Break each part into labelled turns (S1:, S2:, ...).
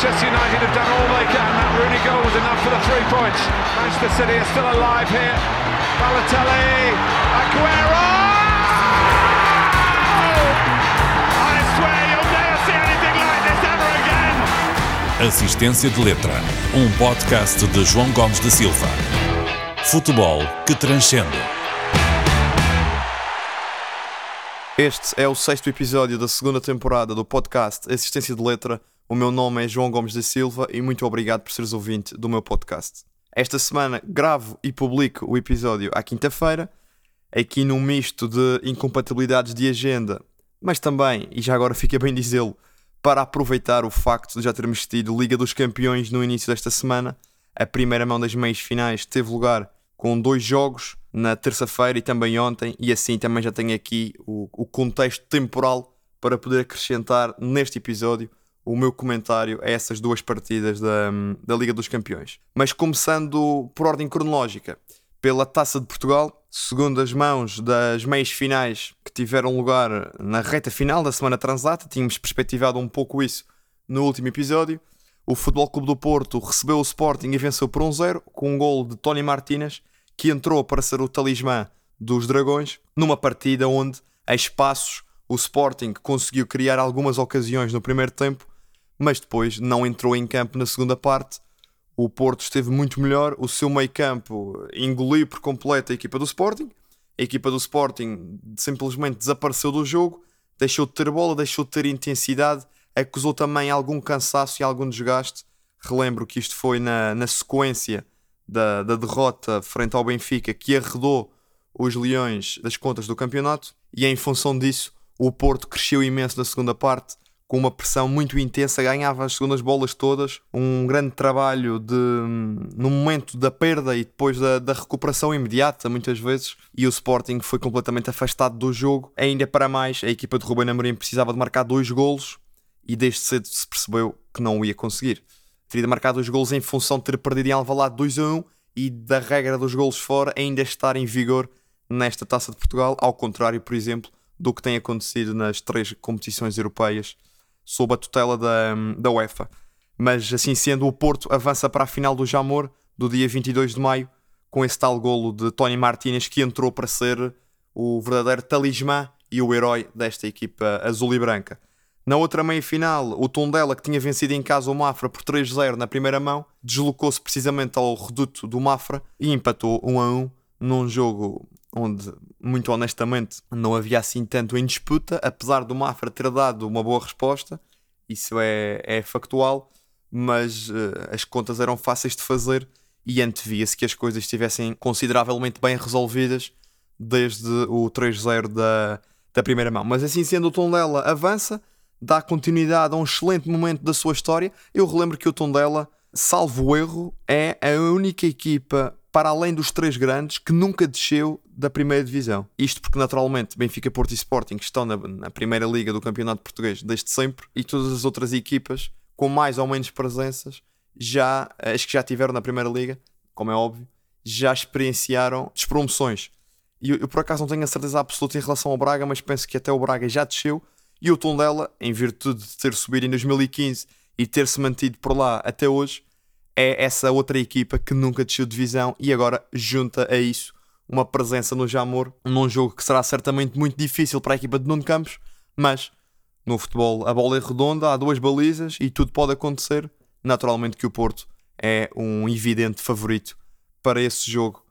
S1: Manchester United have done all they can. That Rooney goal was enough for the three points. Manchester City are still alive here. Balotelli, Aguero! I swear you'll never see anything like this ever again.
S2: Assistência de Letra, um podcast de João Gomes da Silva. Futebol que transcende.
S3: Este é o sexto episódio da segunda temporada do podcast Assistência de Letra. O meu nome é João Gomes da Silva e muito obrigado por seres ouvinte do meu podcast. Esta semana gravo e publico o episódio à quinta-feira, aqui num misto de incompatibilidades de agenda, mas também, e já agora fica bem dizê-lo, para aproveitar o facto de já termos tido Liga dos Campeões no início desta semana. A primeira mão das meias finais teve lugar com dois jogos na terça-feira e também ontem, e assim também já tenho aqui o, o contexto temporal para poder acrescentar neste episódio o meu comentário a essas duas partidas da, da Liga dos Campeões. Mas começando por ordem cronológica, pela Taça de Portugal, segundo as mãos das meias finais que tiveram lugar na reta final da semana transata, tínhamos perspectivado um pouco isso no último episódio. O Futebol Clube do Porto recebeu o Sporting e venceu por 1-0 com um gol de Tony Martínez que entrou para ser o talismã dos Dragões, numa partida onde, a espaços, o Sporting conseguiu criar algumas ocasiões no primeiro tempo, mas depois não entrou em campo na segunda parte. O Porto esteve muito melhor, o seu meio-campo engoliu por completo a equipa do Sporting. A equipa do Sporting simplesmente desapareceu do jogo, deixou de ter bola, deixou de ter intensidade, acusou também algum cansaço e algum desgaste. Relembro que isto foi na, na sequência da, da derrota frente ao Benfica que arredou os Leões das contas do campeonato e em função disso o Porto cresceu imenso na segunda parte com uma pressão muito intensa, ganhava as segundas bolas todas, um grande trabalho de no momento da perda e depois da, da, recuperação imediata, muitas vezes, e o Sporting foi completamente afastado do jogo. Ainda para mais, a equipa de Ruben Amorim precisava de marcar dois golos e desde cedo se percebeu que não o ia conseguir teria marcado os gols em função de ter perdido em Alvalade 2 a 1 e da regra dos gols fora ainda estar em vigor nesta Taça de Portugal, ao contrário, por exemplo, do que tem acontecido nas três competições europeias sob a tutela da, da UEFA. Mas assim sendo, o Porto avança para a final do Jamor do dia 22 de maio com esse tal golo de Tony Martínez que entrou para ser o verdadeiro talismã e o herói desta equipa azul e branca. Na outra meia-final, o Tondela, que tinha vencido em casa o Mafra por 3-0 na primeira mão, deslocou-se precisamente ao reduto do Mafra e empatou 1 a 1 num jogo onde, muito honestamente, não havia assim tanto em disputa, apesar do Mafra ter dado uma boa resposta, isso é, é factual, mas uh, as contas eram fáceis de fazer e antevia-se que as coisas estivessem consideravelmente bem resolvidas desde o 3-0 da, da primeira mão. Mas assim sendo, o Tondela avança dá continuidade a um excelente momento da sua história. Eu relembro que o Tondela, salvo erro, é a única equipa para além dos três grandes que nunca desceu da primeira divisão. Isto porque naturalmente Benfica, Porto e Sporting estão na, na primeira liga do Campeonato Português desde sempre e todas as outras equipas com mais ou menos presenças já, as que já tiveram na primeira liga, como é óbvio, já experienciaram despromoções. E eu, eu por acaso não tenho a certeza absoluta em relação ao Braga, mas penso que até o Braga já desceu e o Tondela, em virtude de ter subido em 2015 e ter se mantido por lá até hoje, é essa outra equipa que nunca desceu de divisão e agora junta a isso uma presença no Jamor, num jogo que será certamente muito difícil para a equipa de Nuno Campos, mas no futebol a bola é redonda, há duas balizas e tudo pode acontecer. Naturalmente que o Porto é um evidente favorito para esse jogo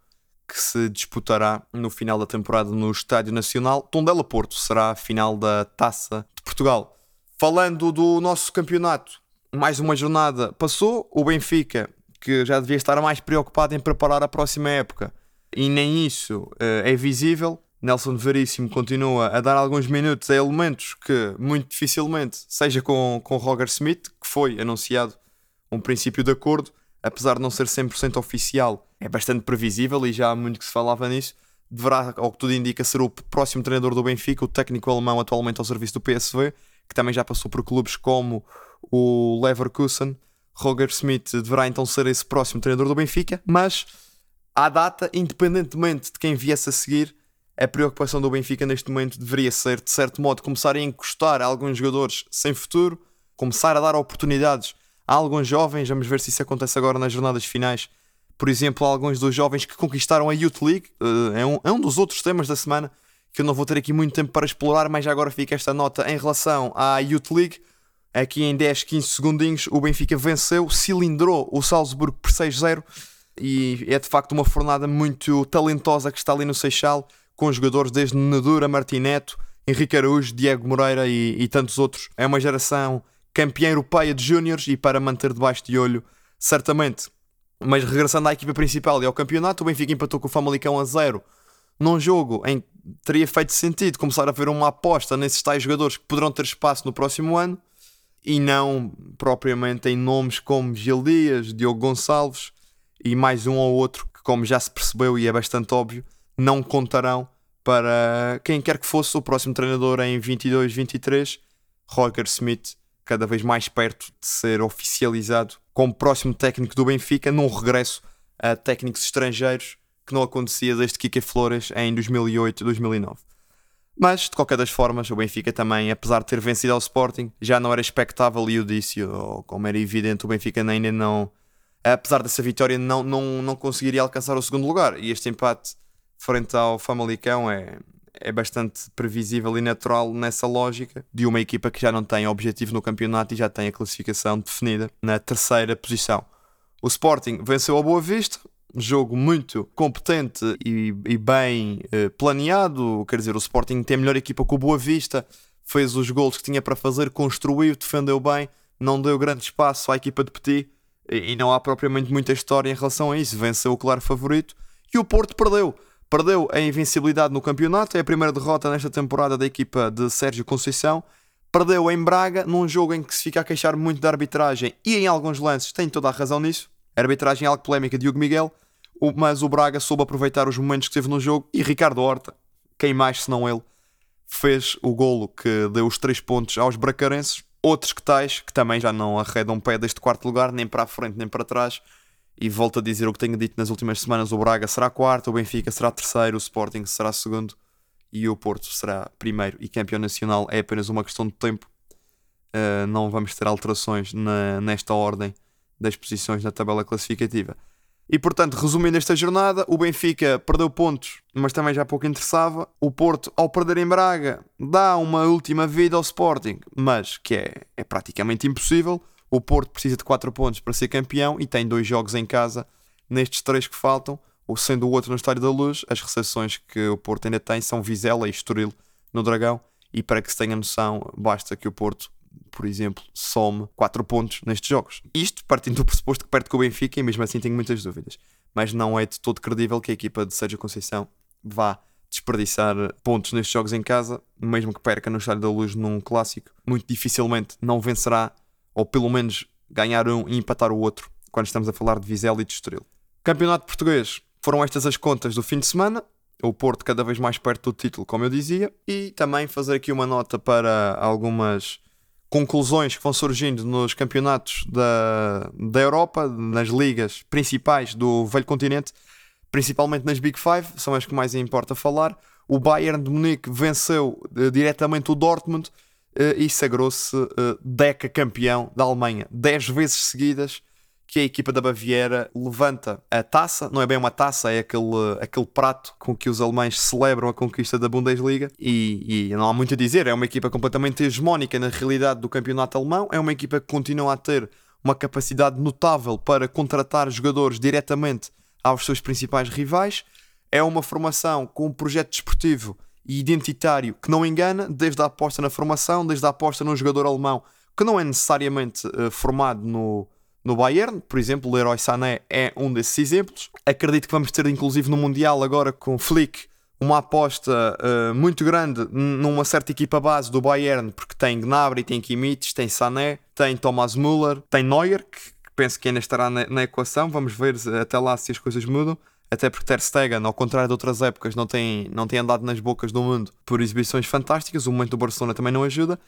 S3: que se disputará no final da temporada no Estádio Nacional. Tondela Porto será a final da Taça de Portugal. Falando do nosso campeonato, mais uma jornada passou. O Benfica, que já devia estar mais preocupado em preparar a próxima época, e nem isso eh, é visível. Nelson Veríssimo continua a dar alguns minutos a elementos que muito dificilmente, seja com, com Roger Smith, que foi anunciado um princípio de acordo, apesar de não ser 100% oficial, é bastante previsível e já há muito que se falava nisso. Deverá, ao que tudo indica, ser o próximo treinador do Benfica, o técnico alemão atualmente ao serviço do PSV, que também já passou por clubes como o Leverkusen. Roger Smith deverá então ser esse próximo treinador do Benfica, mas à data, independentemente de quem viesse a seguir, a preocupação do Benfica neste momento deveria ser, de certo modo, começar a encostar a alguns jogadores sem futuro, começar a dar oportunidades Há alguns jovens, vamos ver se isso acontece agora nas jornadas finais. Por exemplo, há alguns dos jovens que conquistaram a Youth League. Uh, é, um, é um dos outros temas da semana que eu não vou ter aqui muito tempo para explorar, mas já agora fica esta nota em relação à Youth League. Aqui em 10, 15 segundinhos, o Benfica venceu, cilindrou o Salzburgo por 6-0 e é de facto uma fornada muito talentosa que está ali no Seixal, com jogadores desde Nedura, Martineto, Henrique Araújo, Diego Moreira e, e tantos outros. É uma geração campeã europeia de júniores e para manter debaixo de olho, certamente. Mas regressando à equipa principal e ao campeonato, o Benfica empatou com o Famalicão a zero num jogo em que teria feito sentido começar a ver uma aposta nesses tais jogadores que poderão ter espaço no próximo ano e não propriamente em nomes como Gil Dias, Diogo Gonçalves e mais um ou outro que, como já se percebeu e é bastante óbvio, não contarão para quem quer que fosse o próximo treinador em 22-23, Roger Smith, cada vez mais perto de ser oficializado como próximo técnico do Benfica, num regresso a técnicos estrangeiros que não acontecia desde Kike Flores em 2008-2009. Mas, de qualquer das formas, o Benfica também, apesar de ter vencido ao Sporting, já não era expectável e eu disse, ou como era evidente, o Benfica ainda não, apesar dessa vitória, não, não, não conseguiria alcançar o segundo lugar. E este empate frente ao Famalicão é, é bastante previsível e natural nessa lógica de uma equipa que já não tem objetivo no campeonato e já tem a classificação definida na terceira posição. O Sporting venceu a Boa Vista, jogo muito competente e, e bem eh, planeado. Quer dizer, o Sporting tem a melhor equipa com o Boa Vista, fez os gols que tinha para fazer, construiu, defendeu bem, não deu grande espaço à equipa de Petit e, e não há propriamente muita história em relação a isso. Venceu o claro favorito e o Porto perdeu Perdeu a invencibilidade no campeonato, é a primeira derrota nesta temporada da equipa de Sérgio Conceição. Perdeu em Braga, num jogo em que se fica a queixar muito da arbitragem e em alguns lances tem toda a razão nisso. A arbitragem algo polémica de Diogo Miguel, mas o Braga soube aproveitar os momentos que teve no jogo e Ricardo Horta, quem mais senão ele, fez o golo que deu os três pontos aos bracarenses. Outros que tais, que também já não arredam pé deste quarto lugar, nem para a frente nem para trás, e volto a dizer o que tenho dito nas últimas semanas: o Braga será quarto, o Benfica será terceiro, o Sporting será segundo e o Porto será primeiro. E campeão nacional é apenas uma questão de tempo. Uh, não vamos ter alterações na, nesta ordem das posições na tabela classificativa. E portanto, resumindo esta jornada, o Benfica perdeu pontos, mas também já pouco interessava. O Porto, ao perder em Braga, dá uma última vida ao Sporting, mas que é, é praticamente impossível. O Porto precisa de 4 pontos para ser campeão e tem dois jogos em casa nestes três que faltam, ou sendo o outro no Estádio da Luz. As recepções que o Porto ainda tem são Vizela e Estoril no Dragão. E para que se tenha noção, basta que o Porto, por exemplo, some 4 pontos nestes jogos. Isto partindo do pressuposto que perde com o Benfica, e mesmo assim tenho muitas dúvidas. Mas não é de todo credível que a equipa de Sérgio Conceição vá desperdiçar pontos nestes jogos em casa, mesmo que perca no Estádio da Luz num clássico. Muito dificilmente não vencerá ou pelo menos ganhar um e empatar o outro, quando estamos a falar de Vizela e de Estoril. Campeonato Português, foram estas as contas do fim de semana. O Porto cada vez mais perto do título, como eu dizia, e também fazer aqui uma nota para algumas conclusões que vão surgindo nos campeonatos da, da Europa, nas ligas principais do velho continente, principalmente nas Big Five, são as que mais importa falar. O Bayern de Munique venceu uh, diretamente o Dortmund uh, e sagrou-se uh, Deca campeão da Alemanha. Dez vezes seguidas que a equipa da Baviera levanta a taça, não é bem uma taça, é aquele, aquele prato com que os alemães celebram a conquista da Bundesliga. E, e não há muito a dizer, é uma equipa completamente hegemónica na realidade do campeonato alemão, é uma equipa que continua a ter uma capacidade notável para contratar jogadores diretamente aos seus principais rivais. É uma formação com um projeto desportivo e identitário que não engana, desde a aposta na formação, desde a aposta num jogador alemão que não é necessariamente uh, formado no, no Bayern, por exemplo, o Leroy Sané é um desses exemplos. Acredito que vamos ter, inclusive, no Mundial agora com Flick, uma aposta uh, muito grande numa certa equipa base do Bayern, porque tem Gnabry, tem Kimmich, tem Sané, tem Thomas Müller, tem Neuer, que penso que ainda estará na, na equação. Vamos ver até lá se as coisas mudam até porque Ter Stegen, ao contrário de outras épocas, não tem, não tem andado nas bocas do mundo por exibições fantásticas, o momento do Barcelona também não ajuda,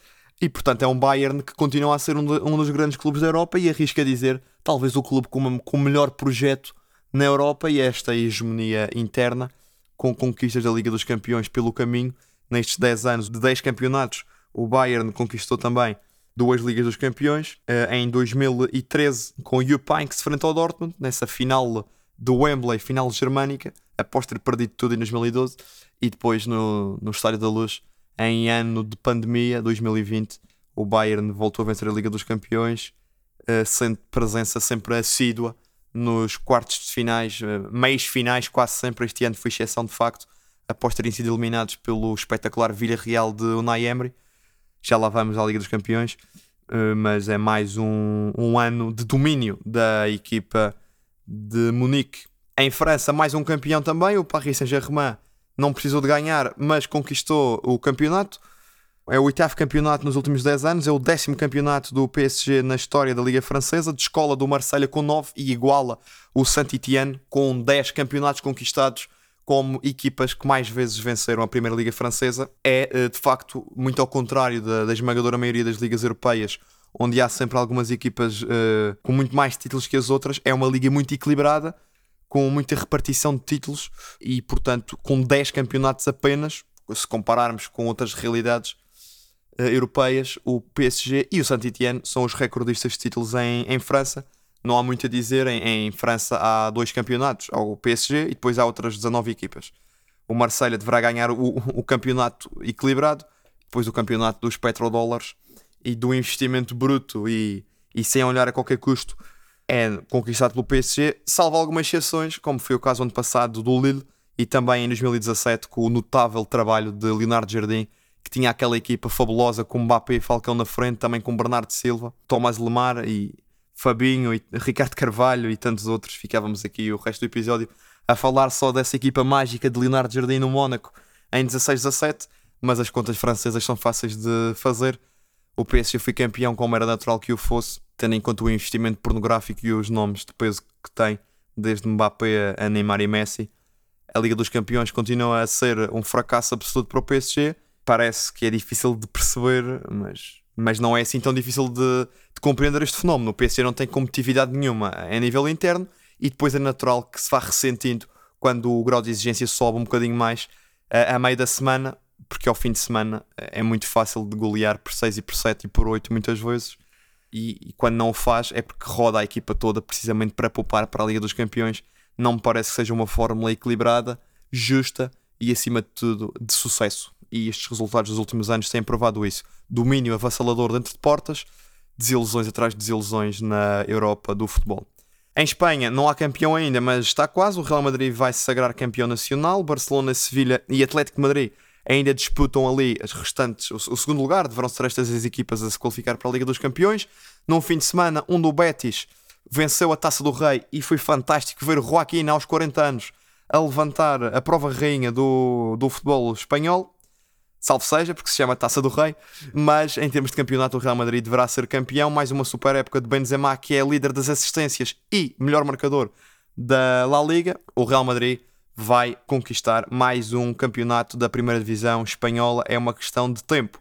S3: e portanto é um Bayern que continua a ser um, de, um dos grandes clubes da Europa e arrisca dizer, talvez o clube com, com o melhor projeto na Europa e esta hegemonia interna, com conquistas da Liga dos Campeões pelo caminho, nestes 10 anos de 10 campeonatos, o Bayern conquistou também duas Ligas dos Campeões, uh, em 2013 com o Juppé que se enfrentou ao Dortmund, nessa final do Wembley, final germânica, após ter perdido tudo em 2012, e depois no, no Estádio da Luz, em ano de pandemia, 2020, o Bayern voltou a vencer a Liga dos Campeões, uh, sendo presença sempre assídua nos quartos de finais, uh, meios finais, quase sempre. Este ano foi exceção de facto, após terem sido eliminados pelo espetacular Villarreal de Unai Emery. Já lá vamos à Liga dos Campeões, uh, mas é mais um, um ano de domínio da equipa de Munique. Em França, mais um campeão também, o Paris Saint-Germain não precisou de ganhar, mas conquistou o campeonato. É o oitavo campeonato nos últimos 10 anos, é o décimo campeonato do PSG na história da Liga Francesa, de escola do Marselha com 9 e iguala o Saint-Étienne com 10 campeonatos conquistados como equipas que mais vezes venceram a Primeira Liga Francesa. É eh, de facto muito ao contrário da, da esmagadora maioria das ligas europeias, onde há sempre algumas equipas uh, com muito mais títulos que as outras. É uma liga muito equilibrada com muita repartição de títulos e, portanto, com 10 campeonatos apenas, se compararmos com outras realidades uh, europeias, o PSG e o Saint-Étienne são os recordistas de títulos em, em França. Não há muito a dizer, em, em, França há dois campeonatos, há o PSG e depois há outras 19 equipas. O Marselha deverá ganhar o, o campeonato equilibrado, depois o campeonato dos petrodólares e do investimento bruto e, e sem olhar a qualquer custo é conquistado pelo PSG, salvo algumas exceções, como foi o caso ano passado do Lille e também em 2017 com o notável trabalho de Leonardo Jardim, que tinha aquela equipa fabulosa com Mbappé e Falcão na frente, também com Bernardo Silva, Tomás Lemar e Fabinho e Ricardo Carvalho e tantos outros. Ficávamos aqui o resto do episódio a falar só dessa equipa mágica de Leonardo Jardim no Mónaco em 16-17, mas as contas francesas são fáceis de fazer. O PSG foi campeão como era natural que o fosse, tendo em conta o investimento pornográfico e os nomes de peso que tem, desde Mbappé a Neymar e Messi. A Liga dos Campeões continua a ser um fracasso absoluto para o PSG. Parece que é difícil de perceber, mas, mas não é assim tão difícil de, de compreender este fenómeno. O PSG não tem competitividade nenhuma a nível interno e depois é natural que se vá ressentindo quando o grau de exigência sobe um bocadinho mais a, a meio da semana, porque ao fim de semana é muito fácil de golear por 6 e por 7 e por 8 muitas vezes e, e, quando não o faz é porque roda a equipa toda precisamente para poupar para a Liga dos Campeões. Não me parece que seja uma fórmula equilibrada, justa e acima de tudo de sucesso. E estes resultados dos últimos anos têm provado isso. Domínio avassalador dentro de portas, desilusões atrás de desilusões na Europa do futebol. Em Espanha não há campeão ainda, mas está quase. O Real Madrid vai se sagrar campeão nacional. Barcelona, Sevilha e Atlético Madrid ainda disputam ali as restantes, o, o, segundo lugar, deverão ser estas as equipas a se qualificar para a Liga dos Campeões. Num fim de semana, um do Betis venceu a Taça do Rei e foi fantástico ver Joaquim aos 40 anos a levantar a prova rainha do, do futebol espanhol. Salve seja, porque se chama Taça do Rei, mas em termos de campeonato, o Real Madrid deverá ser campeão. Mais uma super época de Benzema, que é líder das assistências e melhor marcador da La Liga. O Real Madrid vai conquistar mais um campeonato da primeira divisão espanhola. É uma questão de tempo.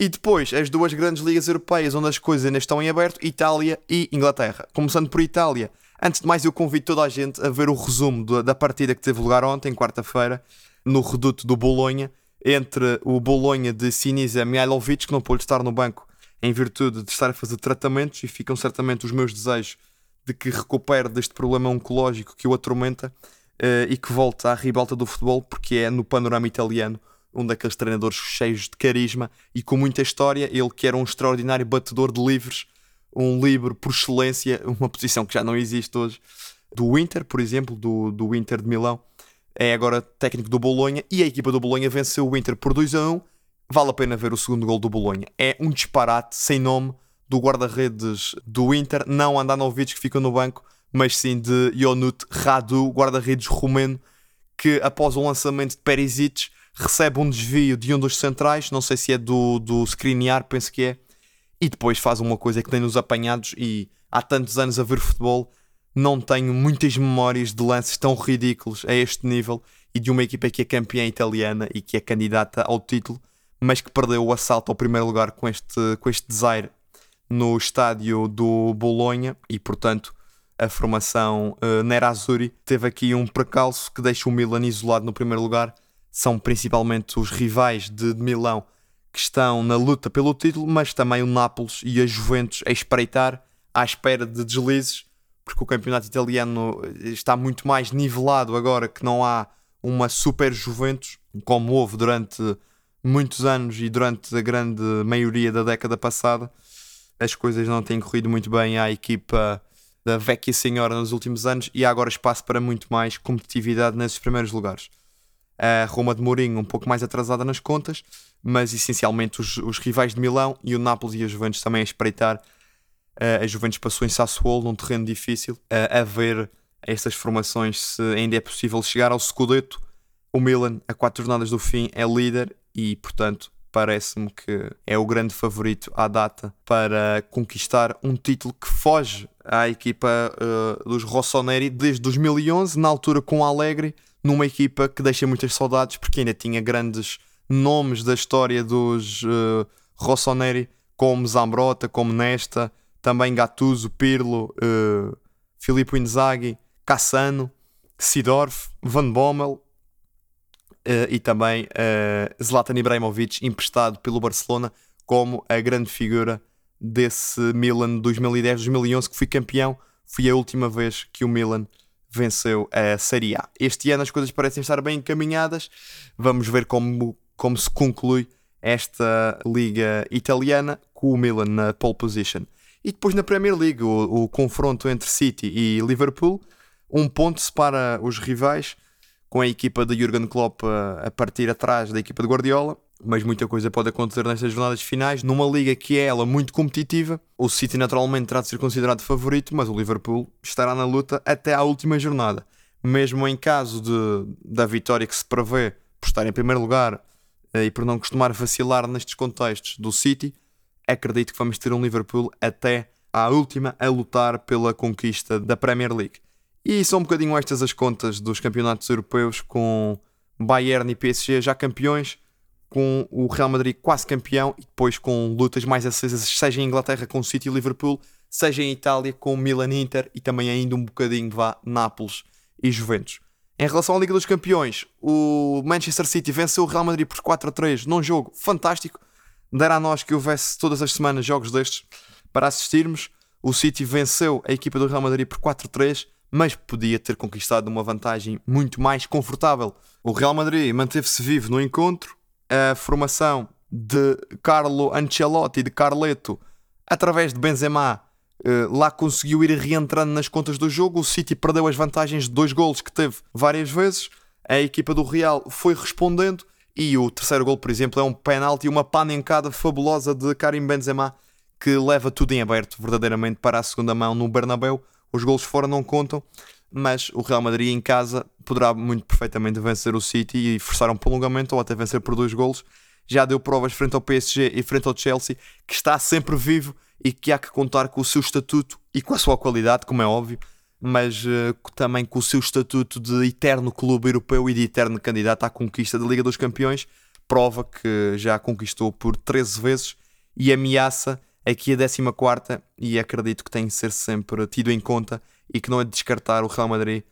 S3: E depois, as duas grandes ligas europeias onde as coisas ainda estão em aberto, Itália e Inglaterra. Começando por Itália, antes de mais eu convido toda a gente a ver o resumo da partida que teve lugar ontem, quarta-feira, no reduto do Bolonha, entre o Bolonha de Sinisa Mihailovic, que não pôde estar no banco em virtude de estar a fazer tratamentos, e ficam certamente os meus desejos de que recupere deste problema oncológico que o atormenta, uh, e que volta à ribalta do futebol, porque é no panorama italiano um daqueles treinadores cheios de carisma e com muita história. Ele que era um extraordinário batedor de livros, um livro por excelência, uma posição que já não existe hoje, do Inter, por exemplo, do, do Inter de Milão. É agora técnico do Bolonha e a equipa do Bolonha venceu o Inter por 2 a 1. Vale a pena ver o segundo gol do Bolonha. É um disparate sem nome do guarda-redes do Inter, não Andanovic que fica no banco, mas sim de Ionut Radu, guarda-redes romeno, que após o lançamento de Perisic recebe um desvio de um dos centrais, não sei se é do, do Skriniar, penso que é, e depois faz uma coisa que tem nos apanhados e há tantos anos a ver futebol, não tenho muitas memórias de lances tão ridículos a este nível e de uma equipa que é campeã italiana e que é candidata ao título, mas que perdeu o assalto ao primeiro lugar com este, com este desaire no estádio do Bolonha e, portanto, a formação uh, teve aqui um precalço que deixa o Milan isolado no primeiro lugar. São principalmente os rivais de, de Milão que estão na luta pelo título, mas também o Nápoles e a Juventus a espreitar à espera de deslizes, porque o campeonato italiano está muito mais nivelado agora que não há uma super Juventus, como houve durante muitos anos e durante a grande maioria da década passada. As coisas não têm corrido muito bem à equipa da Vecchia Senhora nos últimos anos e há agora espaço para muito mais competitividade nesses primeiros lugares. A Roma de Mourinho um pouco mais atrasada nas contas, mas essencialmente os, os rivais de Milão e o Nápoles e a Juventus também a espreitar. Uh, a Juventus passou em Sassuolo, num terreno difícil, uh, a ver estas formações se ainda é possível chegar ao Scudetto. O Milan, a quatro jornadas do fim, é líder e, portanto, parece-me que é o grande favorito à data para conquistar um título que foge à equipa uh, dos Rossoneri desde 2011, na altura com Alegre, numa equipa que deixa muitas saudades porque ainda tinha grandes nomes da história dos uh, Rossoneri, como Zambrota, como Nesta, também Gattuso, Pirlo, uh, Filippo Inzaghi, Cassano, Sidorf, Van Bommel uh, e também uh, Zlatan Ibrahimovic, emprestado pelo Barcelona como a grande figura desse Milan 2010-2011 que foi campeão. Foi a última vez que o Milan venceu a Série A. Este ano as coisas parecem estar bem encaminhadas. Vamos ver como, como se conclui esta liga italiana com o Milan na pole position. E depois na Premier League, o, o confronto entre City e Liverpool, um ponto separa os rivais, com a equipa de Jurgen Klopp a, a partir atrás da equipa de Guardiola mas muita coisa pode acontecer nestas jornadas finais. Numa liga que é ela muito competitiva, o City naturalmente terá de ser considerado favorito, mas o Liverpool estará na luta até à última jornada. Mesmo em caso de, da vitória que se prevê por estar em primeiro lugar eh, e por não costumar vacilar nestes contextos do City, acredito que vamos ter um Liverpool até à última a lutar pela conquista da Premier League. E são um bocadinho estas as contas dos campeonatos europeus com Bayern e PSG já campeões com o Real Madrid quase campeão e depois com lutas mais acesas, seja em Inglaterra com o City e Liverpool, seja em Itália com Milan e Inter e também ainda um bocadinho vá Nápoles e Juventus. Em relação à Liga dos Campeões, o Manchester City venceu o Real Madrid por 4 a 3 num jogo fantástico. Dera a nós que houvesse todas as semanas jogos destes para assistirmos. O City venceu a equipa do Real Madrid por 4 a 3, mas podia ter conquistado uma vantagem muito mais confortável. O Real Madrid manteve-se vivo no encontro, a formação de Carlo Ancelotti e de Carleto através de Benzema eh, lá conseguiu ir reentrando nas contas do jogo. O City perdeu as vantagens de dois golos que teve várias vezes. A equipa do Real foi respondendo. E o terceiro gol, por exemplo, é um penalti, uma panencada fabulosa de Karim Benzema que leva tudo em aberto verdadeiramente para a segunda mão no Bernabéu. Os golos fora não contam, mas o Real Madrid em casa poderá muito perfeitamente vencer o City e forçar um prolongamento ou até vencer por dois golos. Já deu provas frente ao PSG e frente ao Chelsea que está sempre vivo e que há que contar com o seu estatuto e com a sua qualidade, como é óbvio, mas uh, também com o seu estatuto de eterno clube europeu e de eterno candidato à conquista da Liga dos Campeões. Prova que já conquistou por 13 vezes e ameaça aqui a 14 e acredito que tem de ser sempre tido em conta e que não é de descartar o Real Madrid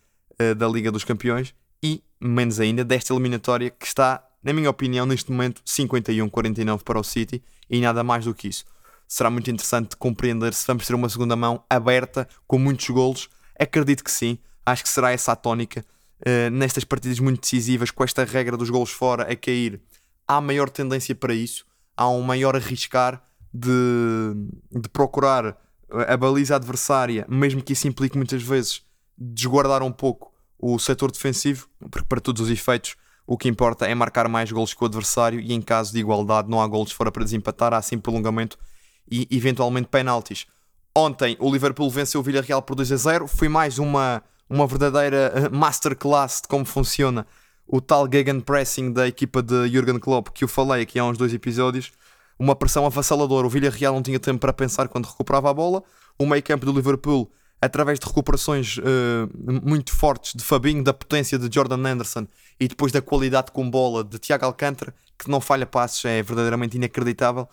S3: uh, da Liga dos Campeões e, menos ainda, desta eliminatória que está, na minha opinião, neste momento 51-49 para o City e nada mais do que isso. Será muito interessante compreender se vamos ter uma segunda mão aberta com muitos golos. Acredito que sim, acho que será essa a tónica. Uh, nestas partidas muito decisivas, com esta regra dos golos fora a cair, há maior tendência para isso, há um maior arriscar de, de procurar a baliza adversária, mesmo que isso implique muitas vezes desguardar um pouco o setor defensivo, porque para todos os efeitos o que importa é marcar mais golos que o adversário e em caso de igualdade não há golos fora para desempatar, há sim prolongamento e eventualmente penaltis. Ontem o Liverpool venceu o Villarreal por 2 a 0, foi mais uma, uma verdadeira eh, masterclass de como funciona o tal gegenpressing da equipa de Jurgen Klopp que eu falei aqui há uns dois episódios uma pressão avassaladora. O Villarreal não tinha tempo para pensar quando recuperava a bola. O meio campo do Liverpool, através de recuperações uh, muito fortes de Fabinho, da potência de Jordan Anderson e depois da qualidade com bola de Tiago Alcântara, que não falha passos, é verdadeiramente inacreditável,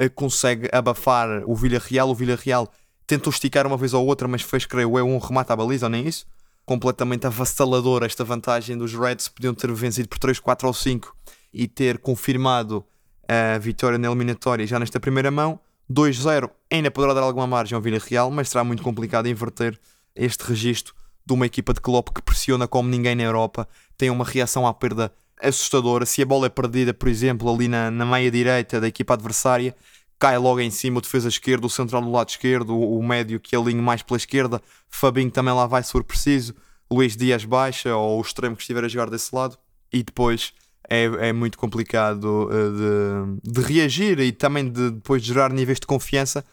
S3: uh, consegue abafar o Villarreal. O Villarreal tentou esticar uma vez ou outra, mas fez, creio eu, um remate à baliza, ou nem isso. Completamente avassalador esta vantagem dos Reds. Podiam ter vencido por 3, 4 ou 5 e ter confirmado a vitória na eliminatória já nesta primeira mão. 2-0 ainda poderá dar alguma margem ao Villarreal, mas será muito complicado inverter este registro de uma equipa de Klopp que pressiona como ninguém na Europa, tem uma reação à perda assustadora. Se a bola é perdida, por exemplo, ali na, na meia direita da equipa adversária, cai logo em cima o defesa esquerdo, o central do lado esquerdo, o, o médio que alinha mais pela esquerda, Fabinho também lá vai se for preciso, Luís Dias baixa ou o extremo que estiver a jogar desse lado e depois é, é muito complicado uh, de, de, reagir e também de depois de gerar níveis de confiança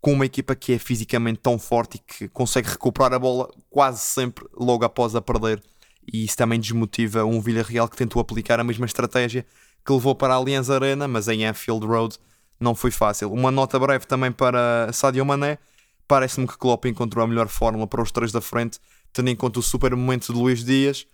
S3: com uma equipa que é fisicamente tão forte e que consegue recuperar a bola quase sempre logo após a perder. E isso também desmotiva um Villarreal que tentou aplicar a mesma estratégia que levou para a Allianz Arena, mas em Anfield Road não foi fácil. Uma nota breve também para Sadio Mané. Parece-me que Klopp encontrou a melhor fórmula para os três da frente, tendo em conta o super momento de Luís Dias,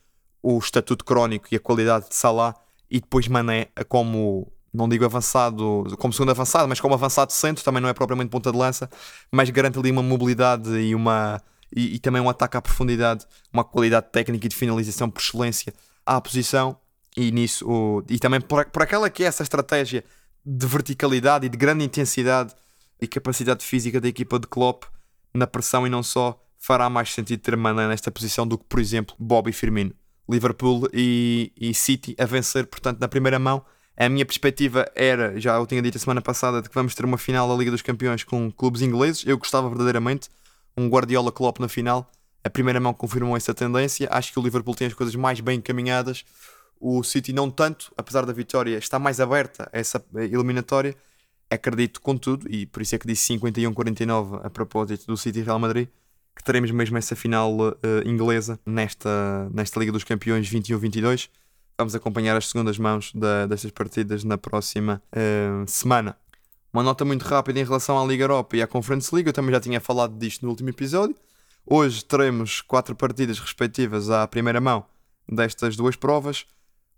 S3: o estatuto crónico e a qualidade de Salah, e depois Mané como não digo avançado, como segundo avançado, mas como avançado centro, também não é propriamente ponta de lança, mas garante ali uma mobilidade e uma e, e, também um ataque à profundidade, uma qualidade técnica e de finalização por excelência à posição e nisso o, e também por, por aquela que é essa estratégia de verticalidade e de grande intensidade e capacidade física da equipa de Klopp na pressão e não só fará mais sentido ter Mané nesta posição do que por exemplo Bobby Firmino. Liverpool e, e City a vencer portanto na primeira mão a minha perspectiva era, já eu tinha dito a semana passada, de que vamos ter uma final da Liga dos Campeões com clubes ingleses. Eu gostava verdadeiramente. Um Guardiola Klopp na final. A primeira mão confirmou essa tendência. Acho que o Liverpool tem as coisas mais bem encaminhadas. O City não tanto, apesar da vitória, está mais aberta a essa eliminatória. Acredito, contudo, e por isso é que disse 51-49 a propósito do City Real Madrid, que teremos mesmo essa final uh, inglesa nesta, nesta Liga dos Campeões 21-22 vamos acompanhar as segundas mãos da, destas partidas na próxima uh, semana. Uma nota muito rápida em relação à Liga Europa e à Conference League, eu também já tinha falado disto no último episódio. Hoje teremos quatro partidas respectivas à primeira mão destas duas provas: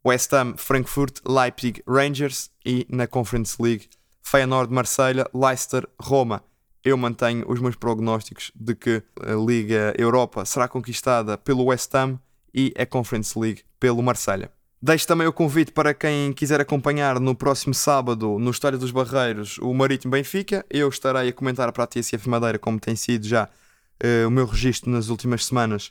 S3: West Ham, Frankfurt, Leipzig, Rangers e na Conference League Feyenoord, Marselha, Leicester, Roma. Eu mantenho os meus prognósticos de que a Liga Europa será conquistada pelo West Ham e a Conference League pelo Marselha. Deixo também o convite para quem quiser acompanhar no próximo sábado, no História dos Barreiros, o Marítimo Benfica. Eu estarei a comentar para a TSF Madeira, como tem sido já uh, o meu registro nas últimas semanas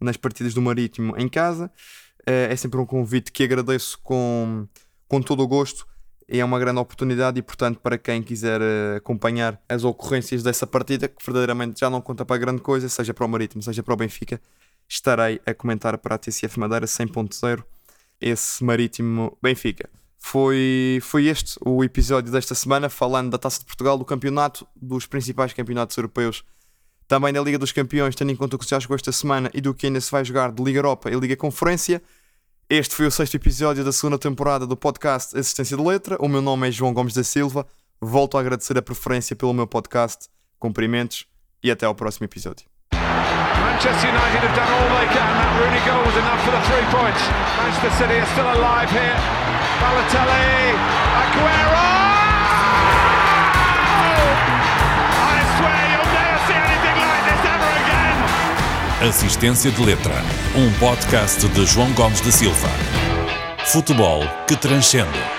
S3: nas partidas do Marítimo em casa. Uh, é sempre um convite que agradeço com, com todo o gosto. É uma grande oportunidade e, portanto, para quem quiser uh, acompanhar as ocorrências dessa partida, que verdadeiramente já não conta para grande coisa, seja para o Marítimo, seja para o Benfica, estarei a comentar para a TSF Madeira 100.0 esse Marítimo Benfica. Foi, foi este o episódio desta semana, falando da Taça de Portugal, do campeonato, dos principais campeonatos europeus, também da Liga dos Campeões, tendo em conta o que já jogou esta semana e do que ainda se vai jogar de Liga Europa e Liga Conferência. Este foi o sexto episódio da segunda temporada do podcast Assistência de Letra. O meu nome é João Gomes da Silva. Volto a agradecer a preferência pelo meu podcast. Cumprimentos e até ao próximo episódio.
S1: Manchester United have done all they can. That Rooney goal was enough for the three points. Manchester City are still alive here. Balotelli, Aguero!
S2: Assistência de Letra, um podcast de João Gomes da Silva. Futebol que transcende.